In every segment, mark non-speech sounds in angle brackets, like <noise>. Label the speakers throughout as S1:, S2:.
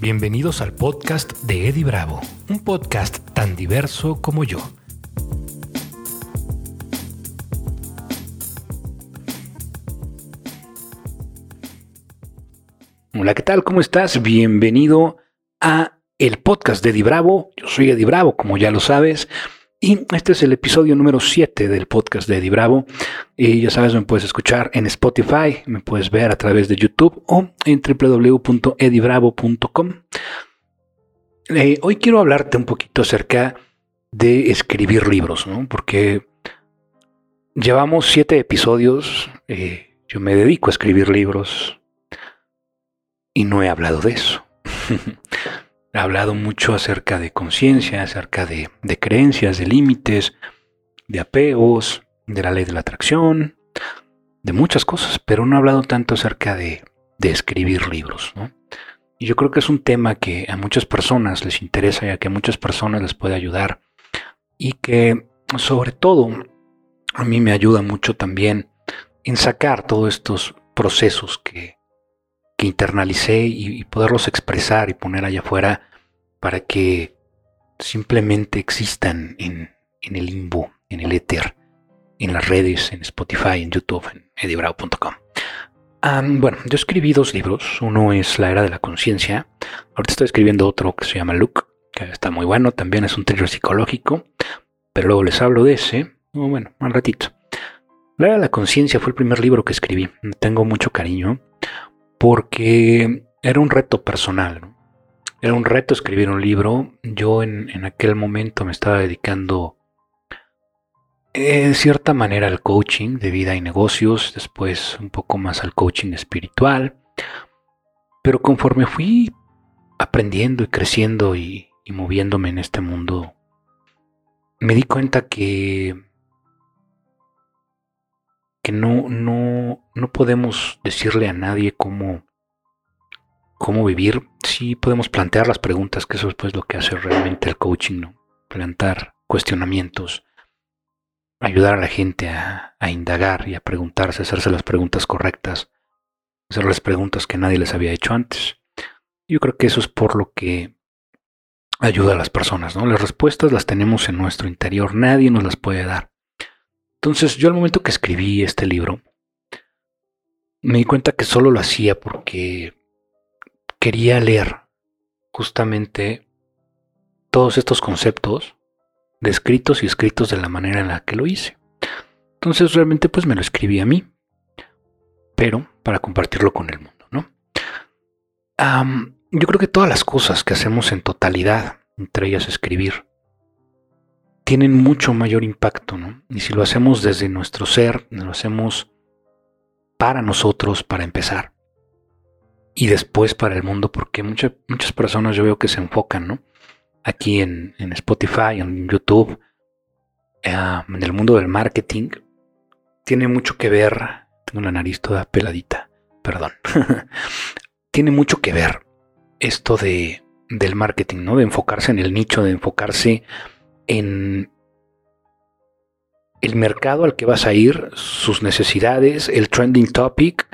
S1: Bienvenidos al podcast de Eddie Bravo, un podcast tan diverso como yo. Hola, ¿qué tal? ¿Cómo estás? Bienvenido a el podcast de Eddie Bravo. Yo soy Eddie Bravo, como ya lo sabes. Y este es el episodio número 7 del podcast de Eddie Bravo. Y ya sabes, me puedes escuchar en Spotify, me puedes ver a través de YouTube o en www.edibravo.com. Eh, hoy quiero hablarte un poquito acerca de escribir libros, ¿no? Porque llevamos siete episodios, eh, yo me dedico a escribir libros y no he hablado de eso. <laughs> ha hablado mucho acerca de conciencia, acerca de, creencias, de límites, de apegos, de la ley de la atracción, de muchas cosas, pero no ha hablado tanto acerca de, escribir libros. Y yo creo que es un tema que a muchas personas les interesa y a que a muchas personas les puede ayudar y que sobre todo a mí me ayuda mucho también en sacar todos estos procesos que, que internalicé y, poderlos expresar y poner allá afuera para que simplemente existan en, el limbo, en el éter, en las redes, en Spotify, en YouTube, en edibrao.com. bueno, yo escribí dos libros. Uno es La Era de la Conciencia. Ahorita estoy escribiendo otro que se llama Look, que está muy bueno. También es un thriller psicológico. Pero luego les hablo de ese. bueno, un ratito. La Era de la Conciencia fue el primer libro que escribí. Tengo mucho cariño porque era un reto personal. Era un reto escribir un libro. Yo en, aquel momento me estaba dedicando en cierta manera al coaching de vida y negocios, después un poco más al coaching espiritual. Pero conforme fui aprendiendo y creciendo y, y moviéndome en este mundo, me di cuenta que que no, no, no podemos decirle a nadie cómo, cómo vivir. Sí podemos plantear las preguntas, que eso es pues lo que hace realmente el coaching, ¿no? Plantar cuestionamientos, ayudar a la gente a, a indagar y a preguntarse, hacerse las preguntas correctas, hacerles preguntas que nadie les había hecho antes. Yo creo que eso es por lo que ayuda a las personas, ¿no? Las respuestas las tenemos en nuestro interior, nadie nos las puede dar. Entonces yo al momento que escribí este libro, me di cuenta que solo lo hacía porque quería leer justamente todos estos conceptos descritos y escritos de la manera en la que lo hice. Entonces realmente pues me lo escribí a mí, pero para compartirlo con el mundo, ¿no? yo creo que todas las cosas que hacemos en totalidad, entre ellas escribir, tienen mucho mayor impacto, ¿no? Y si lo hacemos desde nuestro ser, lo hacemos para nosotros, para empezar, y después para el mundo, porque muchas muchas personas yo veo que se enfocan, ¿no? Aquí en, Spotify, en YouTube, eh, en el mundo del marketing, tiene mucho que ver, tengo la nariz toda peladita, perdón, <laughs> tiene mucho que ver esto de, del marketing, ¿no? De enfocarse en el nicho, de enfocarse en el mercado al que vas a ir, sus necesidades, el trending topic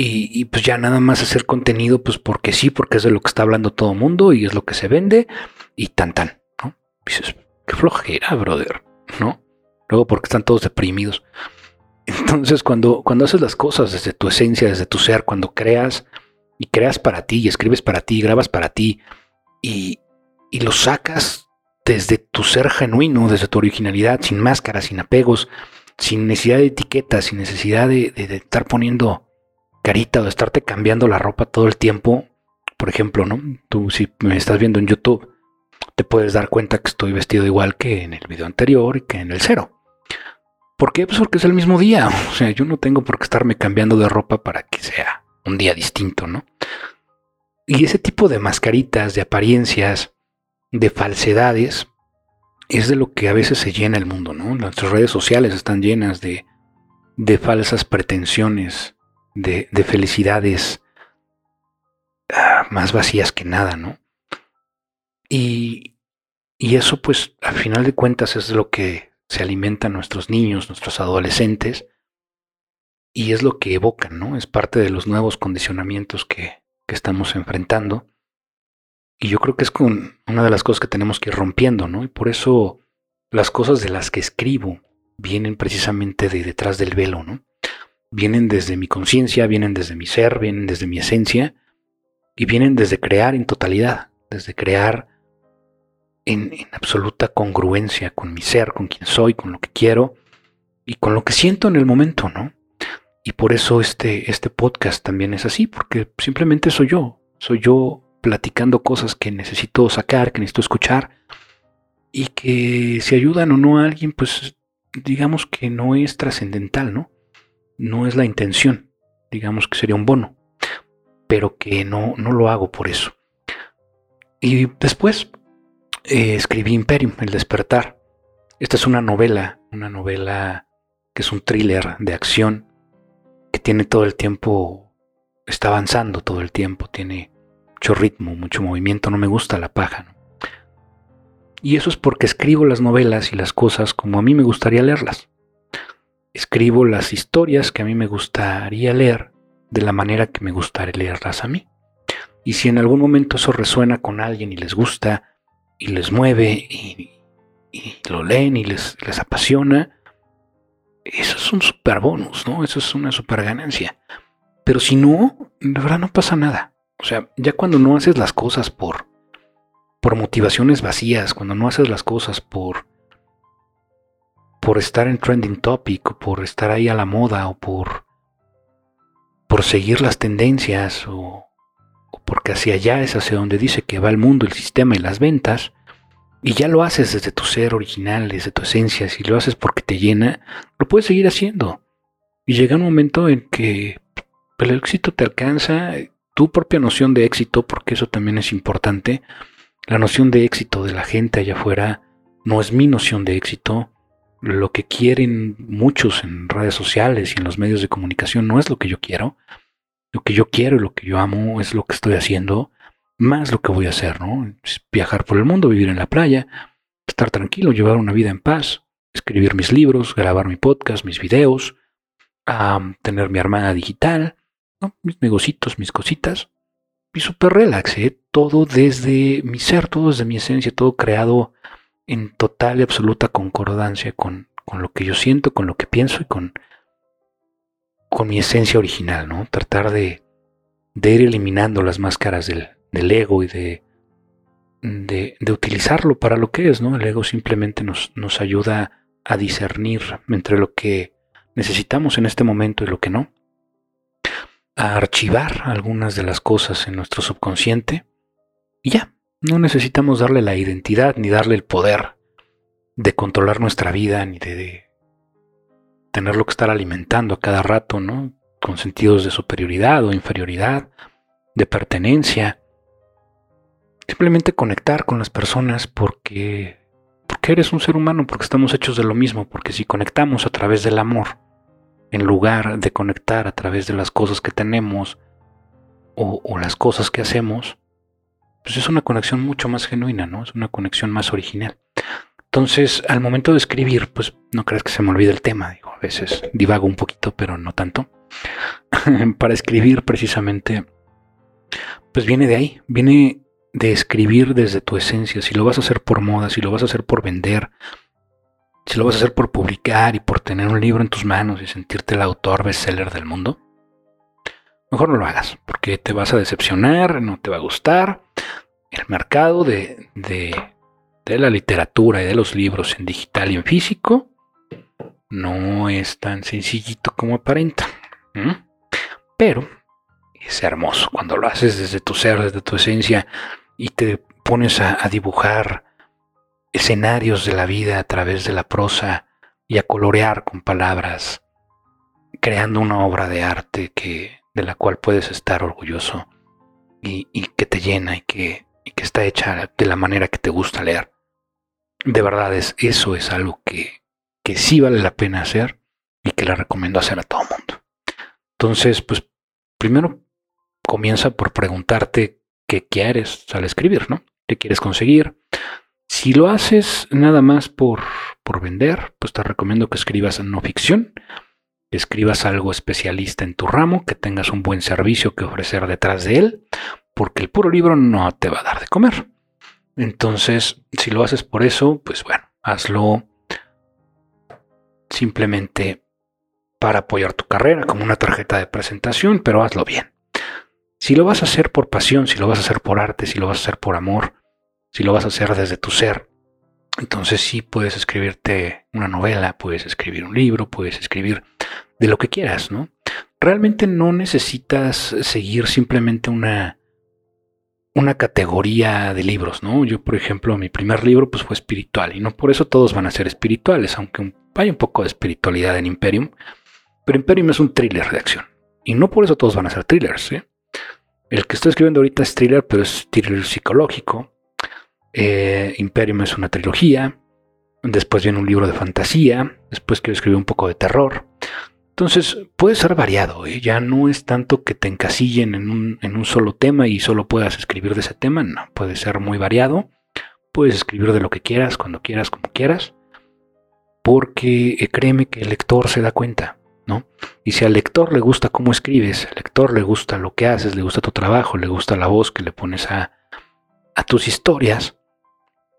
S1: y, pues ya nada más hacer contenido pues porque sí, porque es de lo que está hablando todo el mundo y es lo que se vende y tan tan, ¿no? dices, qué flojera, brother, ¿no? Luego porque están todos deprimidos. Entonces cuando, cuando haces las cosas desde tu esencia, desde tu ser, cuando creas y creas para ti y escribes para ti, grabas para ti y, y lo sacas desde tu ser genuino, desde tu originalidad, sin máscaras, sin apegos, sin necesidad de etiquetas, sin necesidad de, estar poniendo carita o estarte cambiando la ropa todo el tiempo. Por ejemplo, ¿no? Tú si me estás viendo en YouTube, te puedes dar cuenta que estoy vestido igual que en el video anterior y que en el cero. ¿Por qué? Pues porque es el mismo día. <laughs> O sea, yo no tengo por qué estarme cambiando de ropa para que sea un día distinto, ¿no? Y ese tipo de mascaritas, de apariencias, de falsedades es de lo que a veces se llena el mundo, ¿no? Nuestras redes sociales están llenas de, de falsas pretensiones, de, de felicidades ah, más vacías que nada, ¿no? Y, y eso pues al final de cuentas es lo que se alimentan nuestros niños, nuestros adolescentes, y es lo que evocan, ¿no? Es parte de los nuevos condicionamientos que, que estamos enfrentando Y yo creo que es con una de las cosas que tenemos que ir rompiendo, ¿no? Y por eso las cosas de las que escribo vienen precisamente de detrás del velo, ¿no? Vienen desde mi conciencia, vienen desde mi ser, vienen desde mi esencia y vienen desde crear en totalidad, desde crear en, absoluta congruencia con mi ser, con quien soy, con lo que quiero y con lo que siento en el momento, ¿no? Y por eso este, este podcast también es así, porque simplemente soy yo, soy yo platicando cosas que necesito sacar, que necesito escuchar, y que si ayudan o no a alguien, pues digamos que no es trascendental, ¿no? No es la intención, digamos que sería un bono, pero que no, no lo hago por eso. Y después eh, escribí Imperium, El despertar. Esta es una novela, una novela que es un thriller de acción que tiene todo el tiempo, está avanzando todo el tiempo, tiene mucho ritmo, mucho movimiento, no me gusta la paja. Y eso es porque escribo las novelas y las cosas como a mí me gustaría leerlas. Escribo las historias que a mí me gustaría leer de la manera que me gustaría leerlas a mí. Y si en algún momento eso resuena con alguien y les gusta y les mueve y, lo leen y les, les apasiona, eso es un super bonus, ¿no? Eso es una super ganancia. Pero si no, de verdad no pasa nada. O sea, ya cuando no haces las cosas por, por motivaciones vacías, cuando no haces las cosas por, por estar en trending topic, o por estar ahí a la moda, o por, por seguir las tendencias, o, o porque hacia allá es hacia donde dice que va el mundo, el sistema y las ventas, y ya lo haces desde tu ser original, desde tu esencia, si lo haces porque te llena, lo puedes seguir haciendo. Y llega un momento en que el éxito te alcanza, tu propia noción de éxito, porque eso también es importante. La noción de éxito de la gente allá afuera no es mi noción de éxito. Lo que quieren muchos en redes sociales y en los medios de comunicación no es lo que yo quiero. Lo que yo quiero y lo que yo amo es lo que estoy haciendo más lo que voy a hacer, ¿no? viajar por el mundo, vivir en la playa, estar tranquilo, llevar una vida en paz, escribir mis libros, grabar mi podcast, mis videos, tener mi armada digital, mis negocitos, mis cositas. Y súper relax, ¿eh? todo desde mi ser, todo desde mi esencia, todo creado en total y absoluta concordancia con, con lo que yo siento, con lo que pienso y con, con mi esencia original, ¿no? Tratar de, de ir eliminando las máscaras del, del ego y de, de, utilizarlo para lo que es, ¿no? El ego simplemente nos, nos ayuda a discernir entre lo que necesitamos en este momento y lo que no, a archivar algunas de las cosas en nuestro subconsciente y ya, no necesitamos darle la identidad ni darle el poder de controlar nuestra vida ni de, tenerlo que estar alimentando a cada rato, ¿no? Con sentidos de superioridad o inferioridad, de pertenencia, Simplemente conectar con las personas porque, porque eres un ser humano, porque estamos hechos de lo mismo, porque si conectamos a través del amor, en lugar de conectar a través de las cosas que tenemos o las cosas que hacemos, pues es una conexión mucho más genuina, ¿no? Es una conexión más original. Entonces, al momento de escribir, pues no crees que se me olvide el tema, digo, a veces divago un poquito, pero no tanto. <laughs> Para escribir precisamente, pues viene de ahí, viene de escribir desde tu esencia, si lo vas a hacer por moda, si lo vas a hacer por vender, si lo vas a hacer por publicar y por tener un libro en tus manos y sentirte el autor bestseller del mundo, mejor no lo hagas, porque te vas a decepcionar, no te va a gustar. El mercado de, de, la literatura y de los libros en digital y en físico no es tan sencillito como aparenta. Pero es hermoso cuando lo haces desde tu ser, desde tu esencia y te pones a, dibujar escenarios de la vida a través de la prosa y a colorear con palabras, creando una obra de arte que, de la cual puedes estar orgulloso y, que te llena y que, que, está hecha de la manera que te gusta leer. De verdad, es, eso es algo que, que sí vale la pena hacer y que le recomiendo hacer a todo mundo. Entonces, pues primero comienza por preguntarte qué quieres al escribir, ¿no? ¿Qué quieres conseguir? Si lo haces nada más por, por vender, pues te recomiendo que escribas no ficción. Escribas algo especialista en tu ramo, que tengas un buen servicio que ofrecer detrás de él, porque el puro libro no te va a dar de comer. Entonces, si lo haces por eso, pues bueno, hazlo simplemente para apoyar tu carrera, como una tarjeta de presentación, pero hazlo bien. Si lo vas a hacer por pasión, si lo vas a hacer por arte, si lo vas a hacer por amor, si lo vas a hacer desde tu ser, entonces sí puedes escribirte una novela, puedes escribir un libro, puedes escribir de lo que quieras, ¿no? Realmente no necesitas seguir simplemente una, una categoría de libros, ¿no? Yo, por ejemplo, mi primer libro pues fue espiritual y no por eso todos van a ser espirituales, aunque hay un poco de espiritualidad en Imperium, pero Imperium es un thriller de acción y no por eso todos van a ser thrillers, ¿eh? El que estoy escribiendo ahorita es thriller, pero es thriller psicológico. Eh, Imperium es una trilogía. Después viene un libro de fantasía. Después quiero escribir un poco de terror. Entonces puede ser variado. ¿eh? Ya no es tanto que te encasillen en un, en un solo tema y solo puedas escribir de ese tema. No, puede ser muy variado. Puedes escribir de lo que quieras, cuando quieras, como quieras. Porque eh, créeme que el lector se da cuenta. Y si al lector le gusta cómo escribes, al lector le gusta lo que haces, le gusta tu trabajo, le gusta la voz que le pones a, tus historias,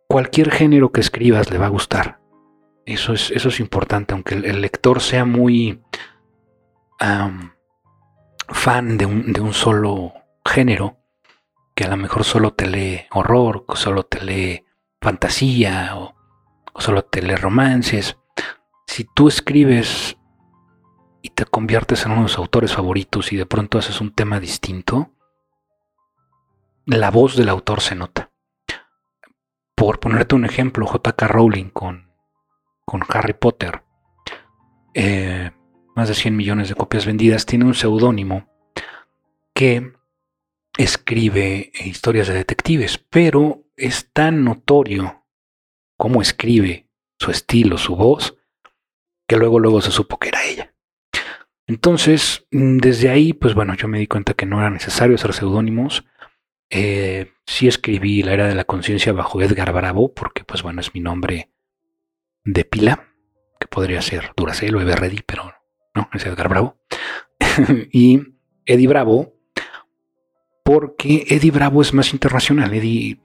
S1: cualquier género que escribas le va a gustar. Eso es, eso es importante, aunque el, lector sea muy fan de un, de un solo género, que a lo mejor solo te lee horror, solo te lee fantasía, o, o solo te lee romances. Si tú escribes y te conviertes en uno de los autores favoritos y de pronto haces un tema distinto, la voz del autor se nota. Por ponerte un ejemplo, JK Rowling con, con Harry Potter, eh, más de 100 millones de copias vendidas, tiene un seudónimo que escribe historias de detectives, pero es tan notorio cómo escribe su estilo, su voz, que luego luego se supo que era ella. Entonces, mm, desde ahí, pues bueno, yo me di cuenta que no era necesario hacer seudónimos. Eh, sí escribí La Era de la Conciencia bajo Edgar Bravo, porque pues bueno, es mi nombre de pila, que podría ser Duracell o Everready, pero no, es Edgar Bravo. <laughs> y Eddie Bravo, porque Eddie Bravo es más internacional. Eddie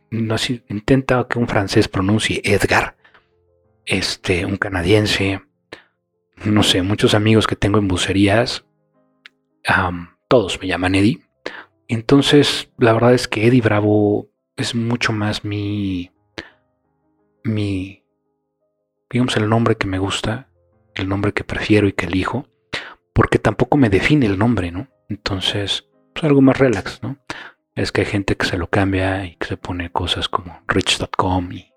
S1: intenta que un francés pronuncie Edgar, este, un canadiense, no sé, muchos amigos que tengo en bucerías, todos me llaman Eddie. Entonces, la verdad es que Eddie Bravo es mucho más mi, mi, digamos, el nombre que me gusta, el nombre que prefiero y que elijo, porque tampoco me define el nombre, ¿no? Entonces, pues algo más relax, ¿no? Es que hay gente que se lo cambia y que se pone cosas como rich.com y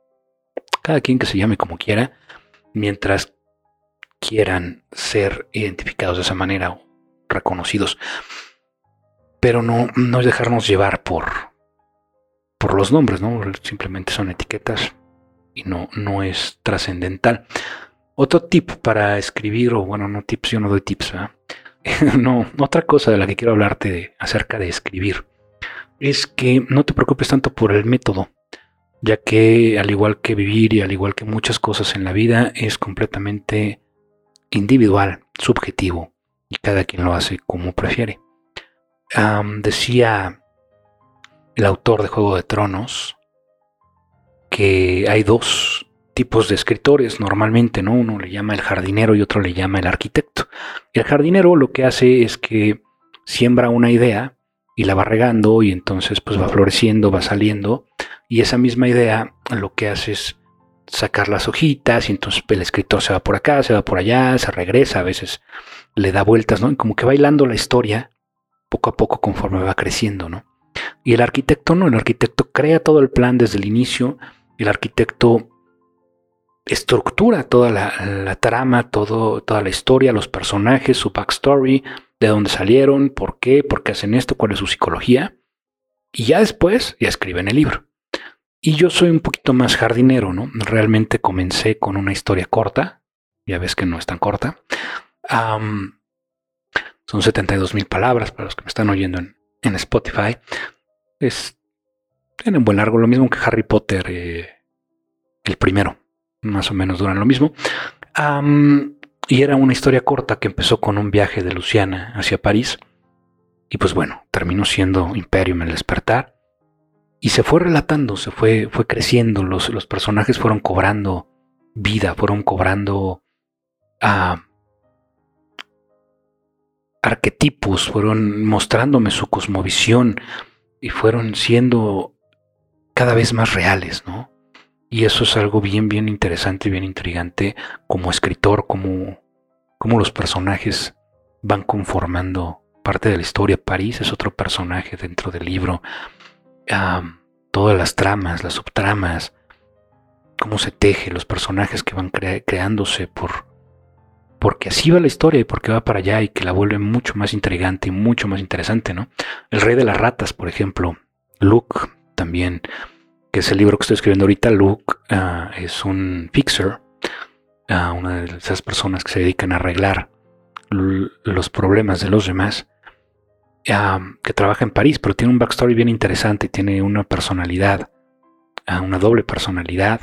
S1: cada quien que se llame como quiera, mientras quieran ser identificados de esa manera o reconocidos. Pero no, no es dejarnos llevar por, por los nombres, ¿no? Simplemente son etiquetas y no, no es trascendental. Otro tip para escribir, o bueno, no tips, yo no doy tips, <laughs> no, otra cosa de la que quiero hablarte acerca de escribir es que no te preocupes tanto por el método, ya que al igual que vivir y al igual que muchas cosas en la vida, es completamente individual, subjetivo, y cada quien lo hace como prefiere. decía el autor de Juego de Tronos que hay dos tipos de escritores normalmente, ¿no? Uno le llama el jardinero y otro le llama el arquitecto. El jardinero lo que hace es que siembra una idea y la va regando y entonces pues va floreciendo, va saliendo y esa misma idea lo que hace es sacar las hojitas y entonces el escritor se va por acá, se va por allá, se regresa, a veces le da vueltas, ¿no? Y como que bailando la historia poco a poco conforme va creciendo, ¿no? Y el arquitecto no, el arquitecto crea todo el plan desde el inicio, el arquitecto estructura toda la, trama, todo, toda la historia, los personajes, su backstory, de dónde salieron, por qué, por qué hacen esto, cuál es su psicología, y ya después ya escriben el libro. Y yo soy un poquito más jardinero, ¿no? Realmente comencé con una historia corta, ya ves que no es tan corta. son 72 mil palabras para los que me están oyendo en, Spotify. Es, tiene un buen largo, lo mismo que Harry Potter, eh, el primero, más o menos duran lo mismo. Y era una historia corta que empezó con un viaje de Luciana hacia París. Y pues bueno, terminó siendo Imperium el despertar. Y se fue relatando, se fue, fue creciendo, los, los personajes fueron cobrando vida, fueron cobrando ah, arquetipos, fueron mostrándome su cosmovisión y fueron siendo cada vez más reales, ¿no? Y eso es algo bien, bien interesante y bien intrigante como escritor, como, como los personajes van conformando parte de la historia. París es otro personaje dentro del libro. todas las tramas, las subtramas, cómo se teje, los personajes que van creándose por, porque así va la historia y porque va para allá y que la vuelve mucho más intrigante y mucho más interesante, ¿no? El rey de las ratas, por ejemplo, Luke también que es el libro que estoy escribiendo ahorita, Luke ah, es un fixer, uh, una de esas personas que se dedican a arreglar los problemas de los demás, ah, que trabaja en París, pero tiene un backstory bien interesante, tiene una personalidad, una doble personalidad,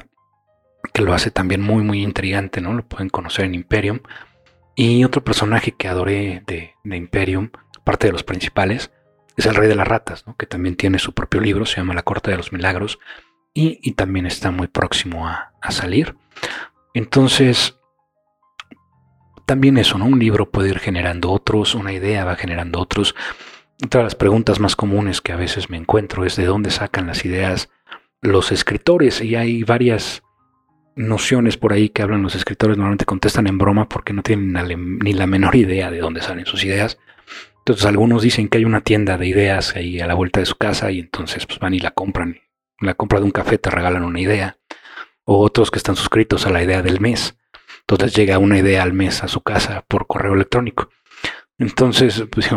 S1: que lo hace también muy, muy intrigante, ¿no? Lo pueden conocer en Imperium. Y otro personaje que adoré de Imperium, parte de los principales, es el rey de las ratas, que también tiene su propio libro, se llama La Corte de los Milagros, y, también está muy próximo a, salir. Entonces, también eso, ¿no? Un libro puede ir generando otros, una idea va generando otros. Otra de las preguntas más comunes que a veces me encuentro es de dónde sacan las ideas los escritores, y hay varias nociones por ahí que hablan los escritores, normalmente contestan en broma porque no tienen ni la menor idea de dónde salen sus ideas. Entonces algunos dicen que hay una tienda de ideas ahí a la vuelta de su casa y entonces pues van y la compran. La compra de un café te regalan una idea. O otros que están suscritos a la idea del mes. Entonces llega una idea al mes a su casa por correo electrónico. Entonces, pues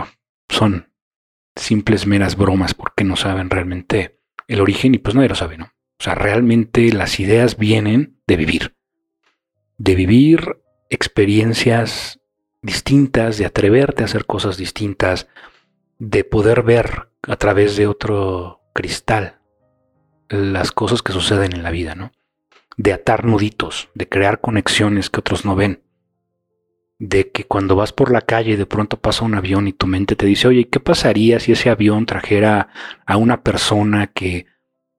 S1: son simples meras bromas porque no saben realmente el origen y pues nadie lo sabe, ¿no? O sea, realmente las ideas vienen de vivir. De vivir experiencias distintas, de atreverte a hacer cosas distintas, de poder ver a través de otro cristal las cosas que suceden en la vida, ¿no? De atar nuditos, de crear conexiones que otros no ven. De que cuando vas por la calle y de pronto pasa un avión y tu mente te dice, oye, ¿qué pasaría si ese avión trajera a una persona que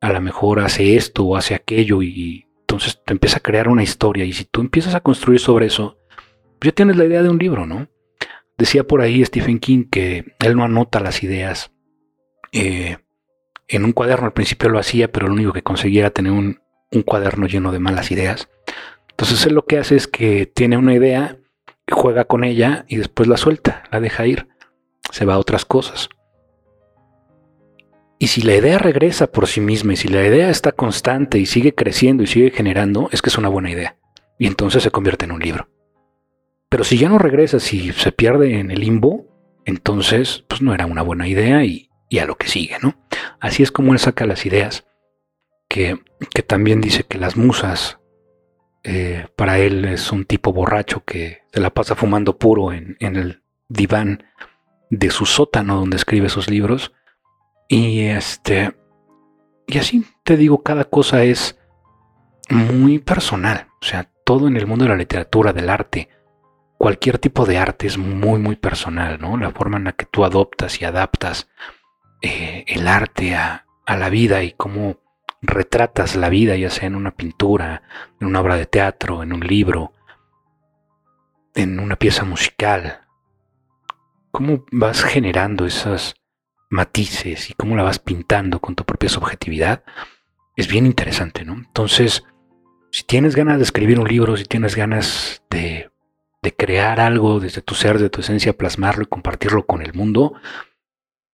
S1: a lo mejor hace esto o hace aquello? Y entonces te empieza a crear una historia. Y si tú empiezas a construir sobre eso, ya tienes la idea de un libro, ¿no? Decía por ahí Stephen King que él no anota las ideas. Eh, en un cuaderno al principio lo hacía, pero lo único que conseguía era tener un, cuaderno lleno de malas ideas. Entonces él lo que hace es que tiene una idea, juega con ella y después la suelta, la deja ir, se va a otras cosas. Y si la idea regresa por sí misma y si la idea está constante y sigue creciendo y sigue generando, es que es una buena idea. Y entonces se convierte en un libro. Pero si ya no regresa, si se pierde en el limbo, entonces pues no era una buena idea y, a lo que sigue, ¿no? Así es como él saca las ideas, que, también dice que las musas, eh, para él es un tipo borracho que se la pasa fumando puro en, en el diván de su sótano donde escribe sus libros. Y este, y así te digo, cada cosa es muy personal, o sea, todo en el mundo de la literatura, del arte, cualquier tipo de arte es muy, muy personal, ¿no? La forma en la que tú adoptas y adaptas eh, el arte a, la vida y cómo retratas la vida, ya sea en una pintura, en una obra de teatro, en un libro, en una pieza musical. Cómo vas generando esos matices y cómo la vas pintando con tu propia subjetividad, es bien interesante, ¿no? Entonces, si tienes ganas de escribir un libro, si tienes ganas de de crear algo desde tu ser, de tu esencia, plasmarlo y compartirlo con el mundo,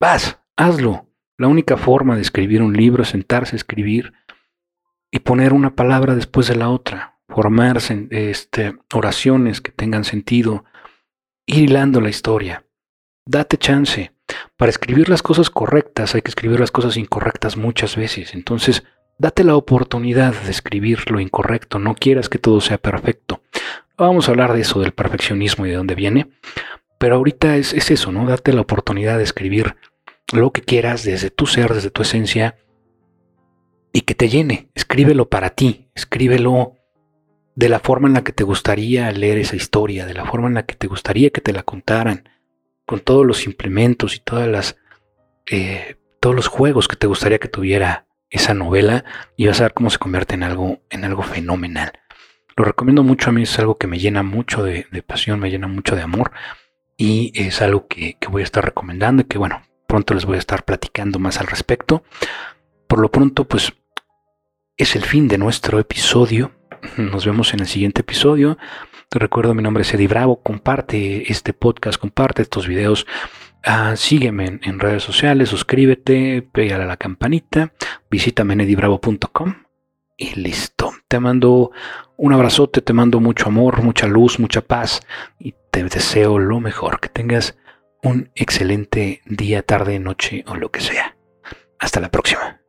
S1: vas, hazlo. La única forma de escribir un libro es sentarse a escribir y poner una palabra después de la otra, formarse este, oraciones que tengan sentido, ir hilando la historia. Date chance. Para escribir las cosas correctas hay que escribir las cosas incorrectas muchas veces. Entonces, date la oportunidad de escribir lo incorrecto. No quieras que todo sea perfecto. Vamos a hablar de eso, del perfeccionismo y de dónde viene. Pero ahorita es, eso, ¿no? Date la oportunidad de escribir lo que quieras desde tu ser, desde tu esencia, y que te llene. Escríbelo para ti, escríbelo de la forma en la que te gustaría leer esa historia, de la forma en la que te gustaría que te la contaran, con todos los implementos y todas las eh, todos los juegos que te gustaría que tuviera esa novela y vas a ver cómo se convierte en algo, en algo fenomenal. Lo recomiendo mucho, a mí es algo que me llena mucho de, pasión, me llena mucho de amor y es algo que, que voy a estar recomendando y que bueno, pronto les voy a estar platicando más al respecto. Por lo pronto, pues es el fin de nuestro episodio. Nos vemos en el siguiente episodio. Te recuerdo, mi nombre es Eddie Bravo. Comparte este podcast, comparte estos videos. Ah, sígueme en, redes sociales, suscríbete, pégale a la campanita, visítame en edibravo.com y listo. Te mando un abrazote, te mando mucho amor, mucha luz, mucha paz y te deseo lo mejor. Que tengas un excelente día, tarde, noche o lo que sea. Hasta la próxima.